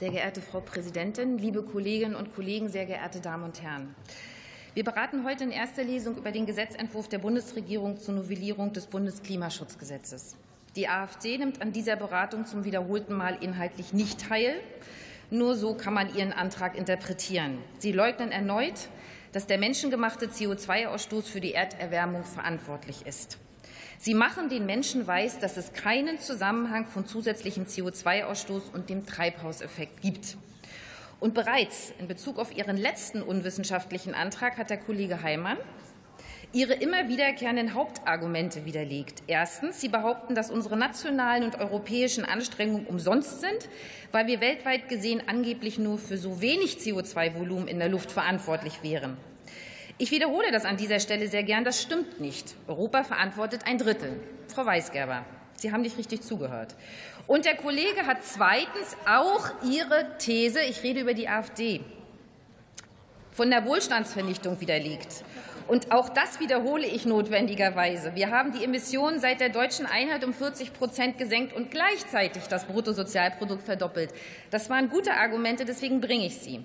Sehr geehrte Frau Präsidentin, liebe Kolleginnen und Kollegen, sehr geehrte Damen und Herren! Wir beraten heute in erster Lesung über den Gesetzentwurf der Bundesregierung zur Novellierung des Bundesklimaschutzgesetzes. Die AfD nimmt an dieser Beratung zum wiederholten Mal inhaltlich nicht teil. Nur so kann man ihren Antrag interpretieren. Sie leugnen erneut, dass der menschengemachte CO2-Ausstoß für die Erderwärmung verantwortlich ist. Sie machen den Menschen weiß, dass es keinen Zusammenhang von zusätzlichem CO2-Ausstoß und dem Treibhauseffekt gibt. Und bereits in Bezug auf Ihren letzten unwissenschaftlichen Antrag hat der Kollege Heimann ihre immer wiederkehrenden Hauptargumente widerlegt. Erstens. Sie behaupten, dass unsere nationalen und europäischen Anstrengungen umsonst sind, weil wir weltweit gesehen angeblich nur für so wenig CO2-Volumen in der Luft verantwortlich wären. Ich wiederhole das an dieser Stelle sehr gern. Das stimmt nicht. Europa verantwortet ein Drittel. Frau Weisgerber, Sie haben nicht richtig zugehört. Und der Kollege hat zweitens auch Ihre These, ich rede über die AfD, von der Wohlstandsvernichtung widerlegt. Und auch das wiederhole ich notwendigerweise. Wir haben die Emissionen seit der deutschen Einheit um 40 Prozent gesenkt und gleichzeitig das Bruttosozialprodukt verdoppelt. Das waren gute Argumente, deswegen bringe ich sie.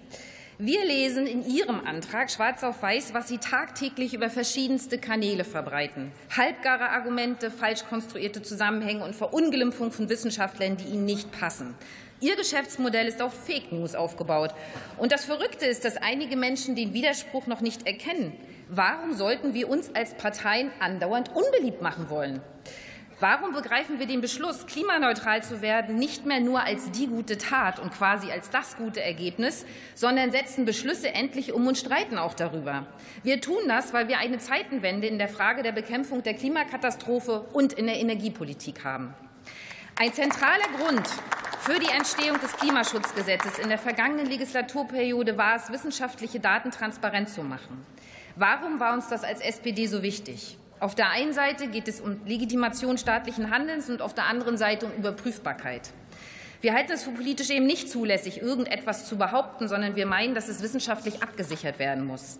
Wir lesen in Ihrem Antrag schwarz auf weiß, was Sie tagtäglich über verschiedenste Kanäle verbreiten. Halbgare Argumente, falsch konstruierte Zusammenhänge und Verunglimpfung von Wissenschaftlern, die Ihnen nicht passen. Ihr Geschäftsmodell ist auf Fake News aufgebaut. Und das Verrückte ist, dass einige Menschen den Widerspruch noch nicht erkennen. Warum sollten wir uns als Parteien andauernd unbeliebt machen wollen? Warum begreifen wir den Beschluss, klimaneutral zu werden, nicht mehr nur als die gute Tat und quasi als das gute Ergebnis, sondern setzen Beschlüsse endlich um und streiten auch darüber? Wir tun das, weil wir eine Zeitenwende in der Frage der Bekämpfung der Klimakatastrophe und in der Energiepolitik haben. Ein zentraler Grund für die Entstehung des Klimaschutzgesetzes in der vergangenen Legislaturperiode war es, wissenschaftliche Daten transparent zu machen. Warum war uns das als SPD so wichtig? Auf der einen Seite geht es um Legitimation staatlichen Handelns und auf der anderen Seite um Überprüfbarkeit. Wir halten es für politisch eben nicht zulässig, irgendetwas zu behaupten, sondern wir meinen, dass es wissenschaftlich abgesichert werden muss.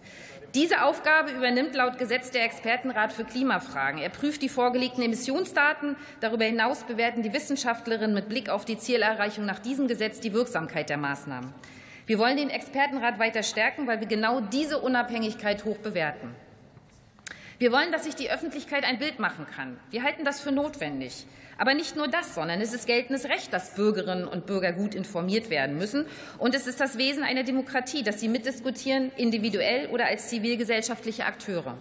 Diese Aufgabe übernimmt laut Gesetz der Expertenrat für Klimafragen. Er prüft die vorgelegten Emissionsdaten. Darüber hinaus bewerten die Wissenschaftlerinnen mit Blick auf die Zielerreichung nach diesem Gesetz die Wirksamkeit der Maßnahmen. Wir wollen den Expertenrat weiter stärken, weil wir genau diese Unabhängigkeit hoch bewerten. Wir wollen, dass sich die Öffentlichkeit ein Bild machen kann. Wir halten das für notwendig. Aber nicht nur das, sondern es ist geltendes Recht, dass Bürgerinnen und Bürger gut informiert werden müssen. Und es ist das Wesen einer Demokratie, dass sie mitdiskutieren, individuell oder als zivilgesellschaftliche Akteure.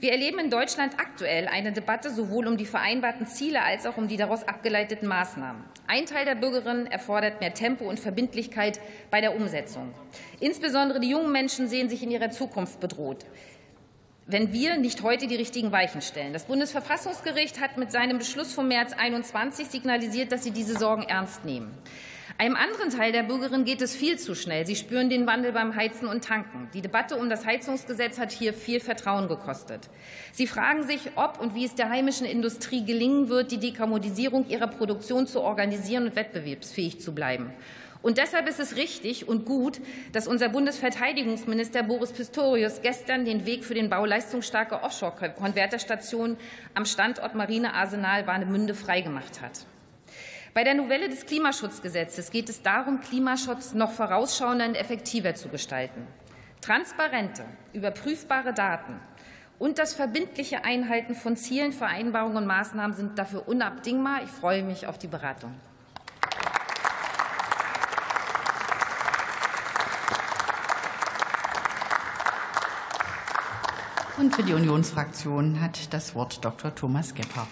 Wir erleben in Deutschland aktuell eine Debatte sowohl um die vereinbarten Ziele als auch um die daraus abgeleiteten Maßnahmen. Ein Teil der Bürgerinnen erfordert mehr Tempo und Verbindlichkeit bei der Umsetzung. Insbesondere die jungen Menschen sehen sich in ihrer Zukunft bedroht wenn wir nicht heute die richtigen Weichen stellen. Das Bundesverfassungsgericht hat mit seinem Beschluss vom März 21 signalisiert, dass sie diese Sorgen ernst nehmen. Einem anderen Teil der Bürgerinnen geht es viel zu schnell. Sie spüren den Wandel beim Heizen und Tanken. Die Debatte um das Heizungsgesetz hat hier viel Vertrauen gekostet. Sie fragen sich, ob und wie es der heimischen Industrie gelingen wird, die Dekarbonisierung ihrer Produktion zu organisieren und wettbewerbsfähig zu bleiben. Und deshalb ist es richtig und gut, dass unser Bundesverteidigungsminister Boris Pistorius gestern den Weg für den Bau leistungsstarker Offshore-Konverterstationen am Standort Marinearsenal Warnemünde freigemacht hat. Bei der Novelle des Klimaschutzgesetzes geht es darum, Klimaschutz noch vorausschauender und effektiver zu gestalten. Transparente, überprüfbare Daten und das verbindliche Einhalten von Zielen, Vereinbarungen und Maßnahmen sind dafür unabdingbar. Ich freue mich auf die Beratung. Und für die Unionsfraktion hat das Wort Dr. Thomas Gebhardt.